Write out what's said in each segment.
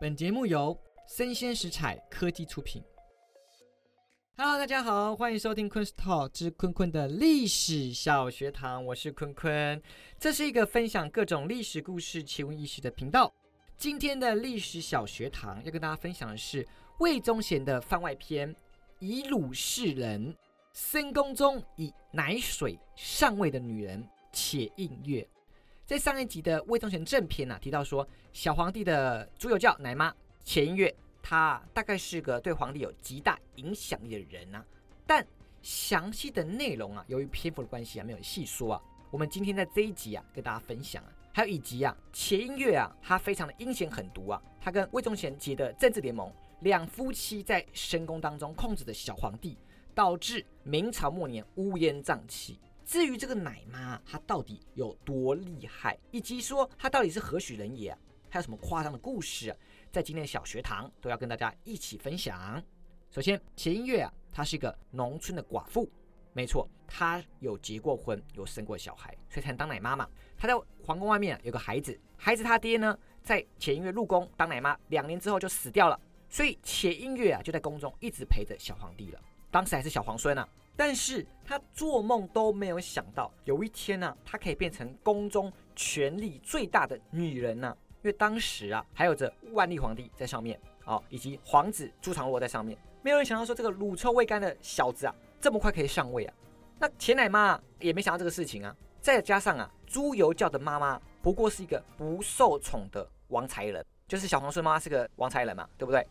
本节目由生鲜食材科技出品。Hello，大家好，欢迎收听昆 Talk 之坤坤的历史小学堂，我是坤坤。这是一个分享各种历史故事、奇闻异事的频道。今天的历史小学堂要跟大家分享的是魏忠贤的番外篇——以鲁示人。深宫中以奶水上位的女人且应月。在上一集的魏忠贤正篇啊，提到说小皇帝的朱由校奶妈且应月，她大概是个对皇帝有极大影响力的人啊。但详细的内容啊，由于篇幅的关系啊，没有细说啊。我们今天在这一集啊，跟大家分享啊，还有以及啊，且应月啊，她非常的阴险狠毒啊，她跟魏忠贤结的政治联盟，两夫妻在深宫当中控制着小皇帝。导致明朝末年乌烟瘴气。至于这个奶妈，她到底有多厉害，以及说她到底是何许人也？还有什么夸张的故事？在今天的小学堂都要跟大家一起分享。首先，钱音乐啊，她是一个农村的寡妇，没错，她有结过婚，有生过小孩，所以才能当奶妈嘛。她在皇宫外面有个孩子，孩子他爹呢，在钱音乐入宫当奶妈两年之后就死掉了，所以钱音乐啊就在宫中一直陪着小皇帝了。当时还是小皇孙呢，但是他做梦都没有想到，有一天呢，他可以变成宫中权力最大的女人呢。因为当时啊，还有着万历皇帝在上面啊，以及皇子朱常洛在上面，没有人想到说这个乳臭未干的小子啊，这么快可以上位啊。那钱奶妈也没想到这个事情啊。再加上啊，朱由校的妈妈不过是一个不受宠的王才人，就是小皇孙妈妈是个王才人嘛，对不对？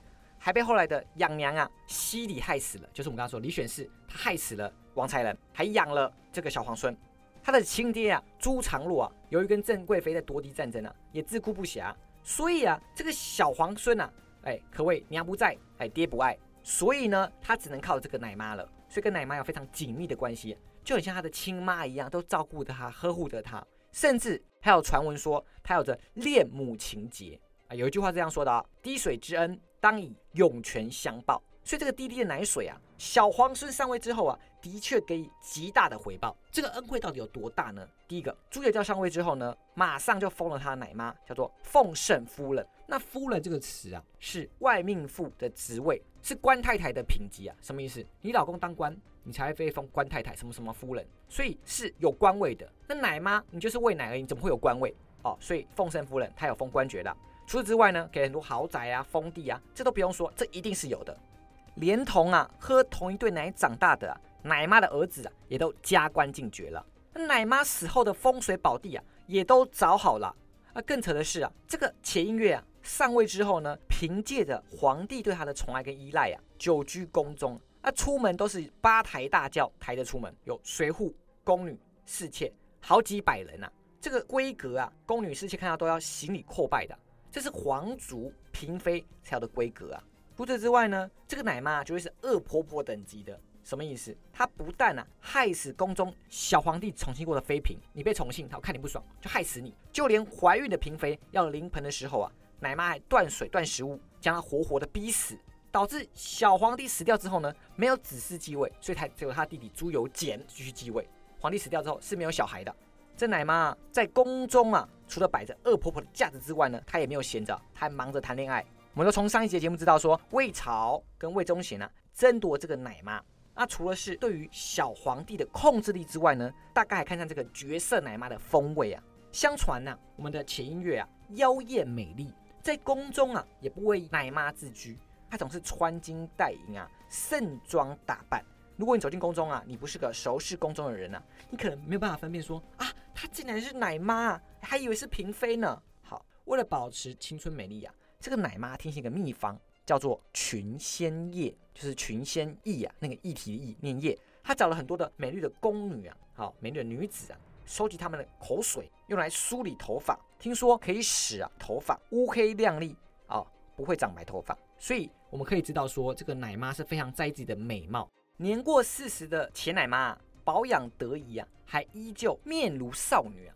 还被后来的养娘啊西里害死了，就是我们刚刚说李选侍，他害死了王才人，还养了这个小皇孙。他的亲爹啊朱常洛啊，由于跟郑贵妃在夺嫡战争啊，也自顾不暇，所以啊这个小皇孙啊，哎可谓娘不在，哎爹不爱，所以呢他只能靠这个奶妈了，所以跟奶妈有非常紧密的关系，就很像他的亲妈一样，都照顾着他，呵护着他，甚至还有传闻说他有着恋母情节啊，有一句话这样说的啊，滴水之恩。当以涌泉相报，所以这个滴滴的奶水啊，小皇孙上位之后啊，的确给予极大的回报。这个恩惠到底有多大呢？第一个，朱由校上位之后呢，马上就封了他的奶妈，叫做奉圣夫人。那夫人这个词啊，是外命妇的职位，是官太太的品级啊。什么意思？你老公当官，你才会被封官太太，什么什么夫人，所以是有官位的。那奶妈，你就是喂奶而已，怎么会有官位？哦，所以奉圣夫人她有封官爵的。除此之外呢，给很多豪宅啊、封地啊，这都不用说，这一定是有的。连同啊，喝同一对奶长大的啊奶妈的儿子啊，也都加官进爵了。那奶妈死后的风水宝地啊，也都找好了。啊，更扯的是啊，这个钱音乐啊上位之后呢，凭借着皇帝对他的宠爱跟依赖啊，久居宫中，啊，出门都是八抬大轿抬着出门，有随护、宫女、侍妾，好几百人啊。这个规格啊，宫女侍妾看到都要行礼叩拜的。这是皇族嫔妃才有的规格啊！除此之外呢，这个奶妈就会是恶婆婆等级的。什么意思？她不但啊害死宫中小皇帝宠幸过的妃嫔，你被宠幸，她看你不爽就害死你。就连怀孕的嫔妃要临盆的时候啊，奶妈还断水断食物，将她活活的逼死，导致小皇帝死掉之后呢，没有子嗣继位，所以才只有他弟弟朱由检继续继位。皇帝死掉之后是没有小孩的。这奶妈在宫中啊，除了摆着恶婆婆的架子之外呢，她也没有闲着，她还忙着谈恋爱。我们都从上一节节目知道说，魏朝跟魏忠贤啊争夺这个奶妈。那除了是对于小皇帝的控制力之外呢，大概还看上这个绝色奶妈的风味啊。相传呢，我们的前音乐啊妖艳美丽，在宫中啊也不为奶妈自居，她总是穿金戴银啊，盛装打扮。如果你走进宫中啊，你不是个熟识宫中的人啊，你可能没有办法分辨说啊。她竟然是奶妈，还以为是嫔妃呢。好，为了保持青春美丽啊，这个奶妈听信一个秘方，叫做群仙液，就是群仙液啊，那个液体的液念液。她找了很多的美丽的宫女啊，好美丽的女子啊，收集她们的口水，用来梳理头发，听说可以使啊头发乌黑亮丽啊，不会长白头发。所以我们可以知道说，这个奶妈是非常在意自己的美貌。年过四十的前奶妈。保养得宜啊，还依旧面如少女，啊，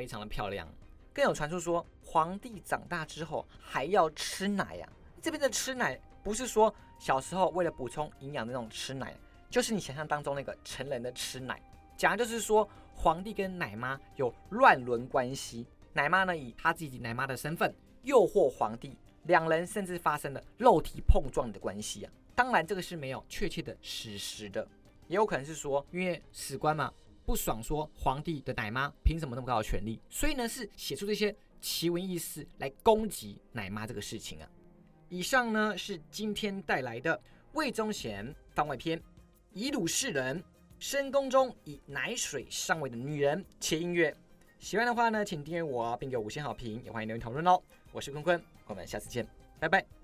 非常的漂亮。更有传说说，皇帝长大之后还要吃奶呀。这边的吃奶不是说小时候为了补充营养的那种吃奶，就是你想象当中那个成人的吃奶。讲的就是说，皇帝跟奶妈有乱伦关系，奶妈呢以她自己奶妈的身份诱惑皇帝，两人甚至发生了肉体碰撞的关系啊。当然，这个是没有确切的史实的，也有可能是说，因为史官嘛不爽说皇帝的奶妈凭什么那么高的权利，所以呢是写出这些奇闻异事来攻击奶妈这个事情啊。以上呢是今天带来的魏忠贤番外篇，以鲁示人，深宫中以奶水上位的女人，切音乐。喜欢的话呢，请订阅我，并给五星好评，也欢迎留言讨论哦。我是坤坤，我们下次见，拜拜。